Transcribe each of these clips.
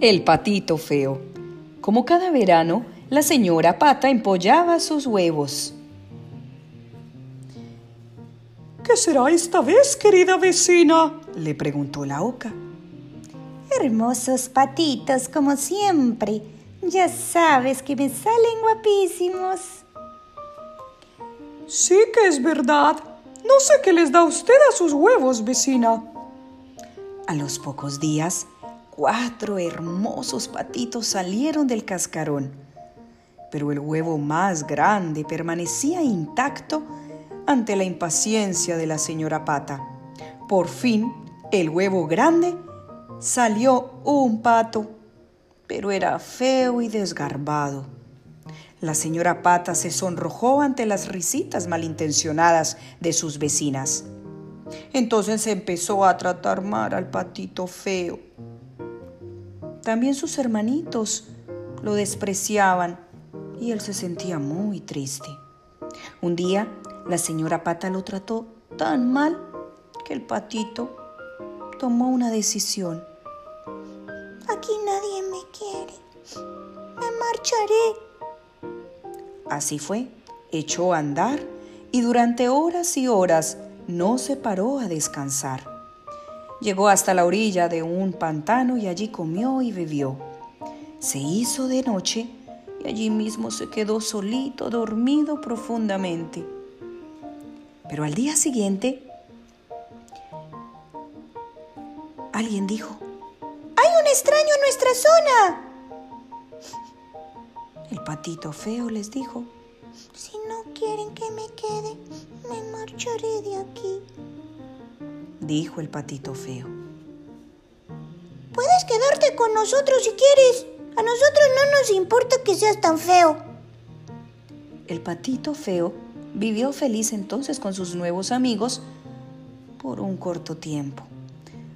El patito feo. Como cada verano, la señora Pata empollaba sus huevos. ¿Qué será esta vez, querida vecina? le preguntó la oca. Hermosos patitos, como siempre. Ya sabes que me salen guapísimos. Sí que es verdad. No sé qué les da usted a sus huevos, vecina. A los pocos días, cuatro hermosos patitos salieron del cascarón, pero el huevo más grande permanecía intacto ante la impaciencia de la señora Pata. Por fin, el huevo grande salió un pato, pero era feo y desgarbado. La señora Pata se sonrojó ante las risitas malintencionadas de sus vecinas. Entonces empezó a tratar mal al patito feo. También sus hermanitos lo despreciaban y él se sentía muy triste. Un día la señora Pata lo trató tan mal que el patito tomó una decisión. Aquí nadie me quiere. Me marcharé. Así fue, echó a andar y durante horas y horas no se paró a descansar. Llegó hasta la orilla de un pantano y allí comió y bebió. Se hizo de noche y allí mismo se quedó solito, dormido profundamente. Pero al día siguiente, alguien dijo, ¡Hay un extraño en nuestra zona! El patito feo les dijo, Si no quieren que me quede, me marcharé de aquí dijo el patito feo. Puedes quedarte con nosotros si quieres. A nosotros no nos importa que seas tan feo. El patito feo vivió feliz entonces con sus nuevos amigos por un corto tiempo,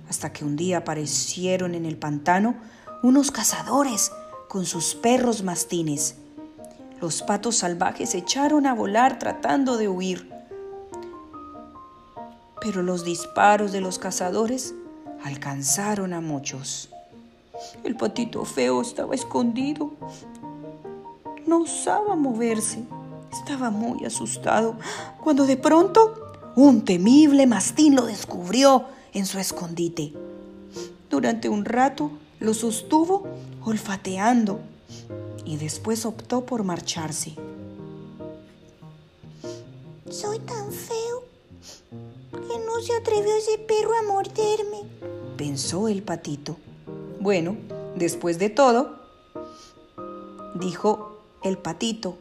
hasta que un día aparecieron en el pantano unos cazadores con sus perros mastines. Los patos salvajes echaron a volar tratando de huir pero los disparos de los cazadores alcanzaron a muchos. El patito feo estaba escondido. No osaba moverse. Estaba muy asustado cuando de pronto un temible mastín lo descubrió en su escondite. Durante un rato lo sostuvo olfateando y después optó por marcharse. Soy tan feo no se atrevió ese perro a morderme, pensó el patito. Bueno, después de todo, dijo el patito.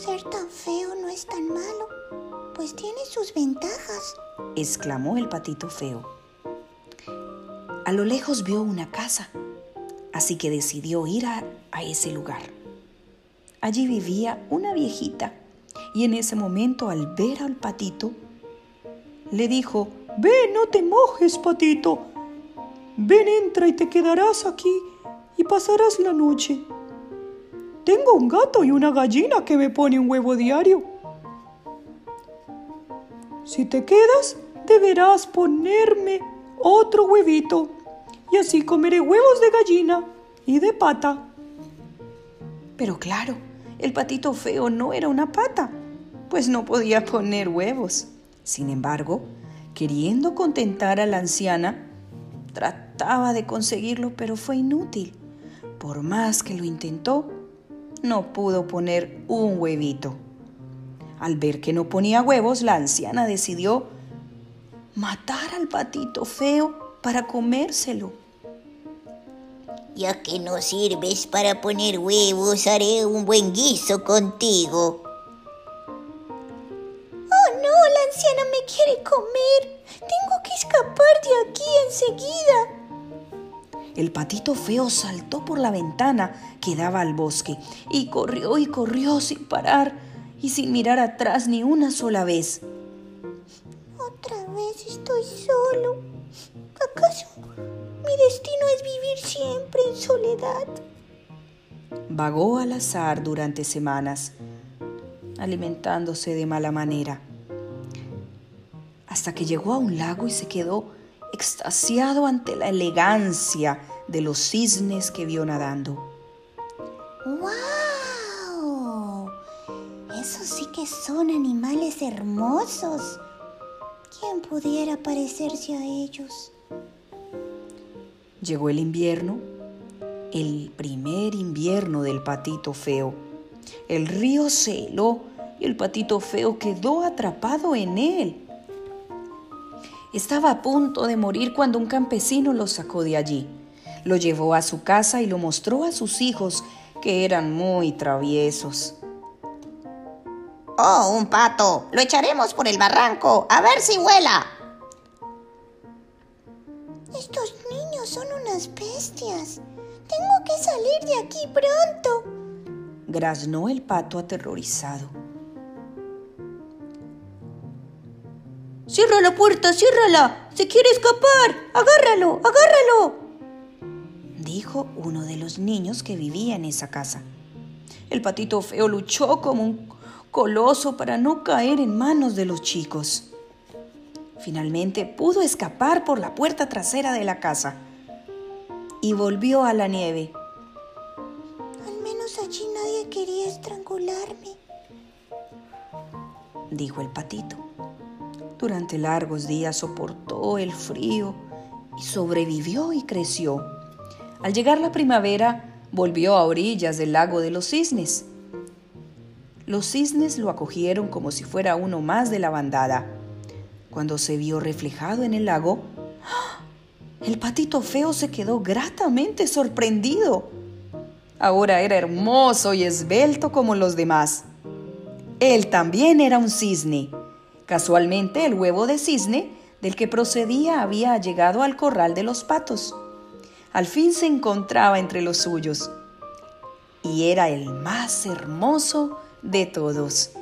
Ser tan feo no es tan malo, pues tiene sus ventajas, exclamó el patito feo. A lo lejos vio una casa, así que decidió ir a, a ese lugar. Allí vivía una viejita y en ese momento al ver al patito le dijo, Ven, no te mojes, patito. Ven, entra y te quedarás aquí y pasarás la noche. Tengo un gato y una gallina que me pone un huevo diario. Si te quedas, deberás ponerme otro huevito y así comeré huevos de gallina y de pata. Pero claro, el patito feo no era una pata, pues no podía poner huevos. Sin embargo, queriendo contentar a la anciana, trataba de conseguirlo, pero fue inútil. Por más que lo intentó, no pudo poner un huevito. Al ver que no ponía huevos, la anciana decidió matar al patito feo para comérselo. Ya que no sirves para poner huevos, haré un buen guiso contigo. Enseguida. El patito feo saltó por la ventana que daba al bosque y corrió y corrió sin parar y sin mirar atrás ni una sola vez. Otra vez estoy solo. ¿Acaso mi destino es vivir siempre en soledad? Vagó al azar durante semanas, alimentándose de mala manera hasta que llegó a un lago y se quedó extasiado ante la elegancia de los cisnes que vio nadando. ¡Wow! Esos sí que son animales hermosos. ¿Quién pudiera parecerse a ellos? Llegó el invierno, el primer invierno del patito feo. El río se heló y el patito feo quedó atrapado en él. Estaba a punto de morir cuando un campesino lo sacó de allí. Lo llevó a su casa y lo mostró a sus hijos, que eran muy traviesos. Oh, un pato. Lo echaremos por el barranco, a ver si vuela. Estos niños son unas bestias. Tengo que salir de aquí pronto. Graznó el pato aterrorizado. Cierra la puerta, ciérrala. Se quiere escapar. Agárralo, agárralo. Dijo uno de los niños que vivía en esa casa. El patito feo luchó como un coloso para no caer en manos de los chicos. Finalmente pudo escapar por la puerta trasera de la casa y volvió a la nieve. Al menos allí nadie quería estrangularme, dijo el patito. Durante largos días soportó el frío y sobrevivió y creció. Al llegar la primavera, volvió a orillas del lago de los cisnes. Los cisnes lo acogieron como si fuera uno más de la bandada. Cuando se vio reflejado en el lago, ¡ah! el patito feo se quedó gratamente sorprendido. Ahora era hermoso y esbelto como los demás. Él también era un cisne Casualmente el huevo de cisne del que procedía había llegado al corral de los patos. Al fin se encontraba entre los suyos y era el más hermoso de todos.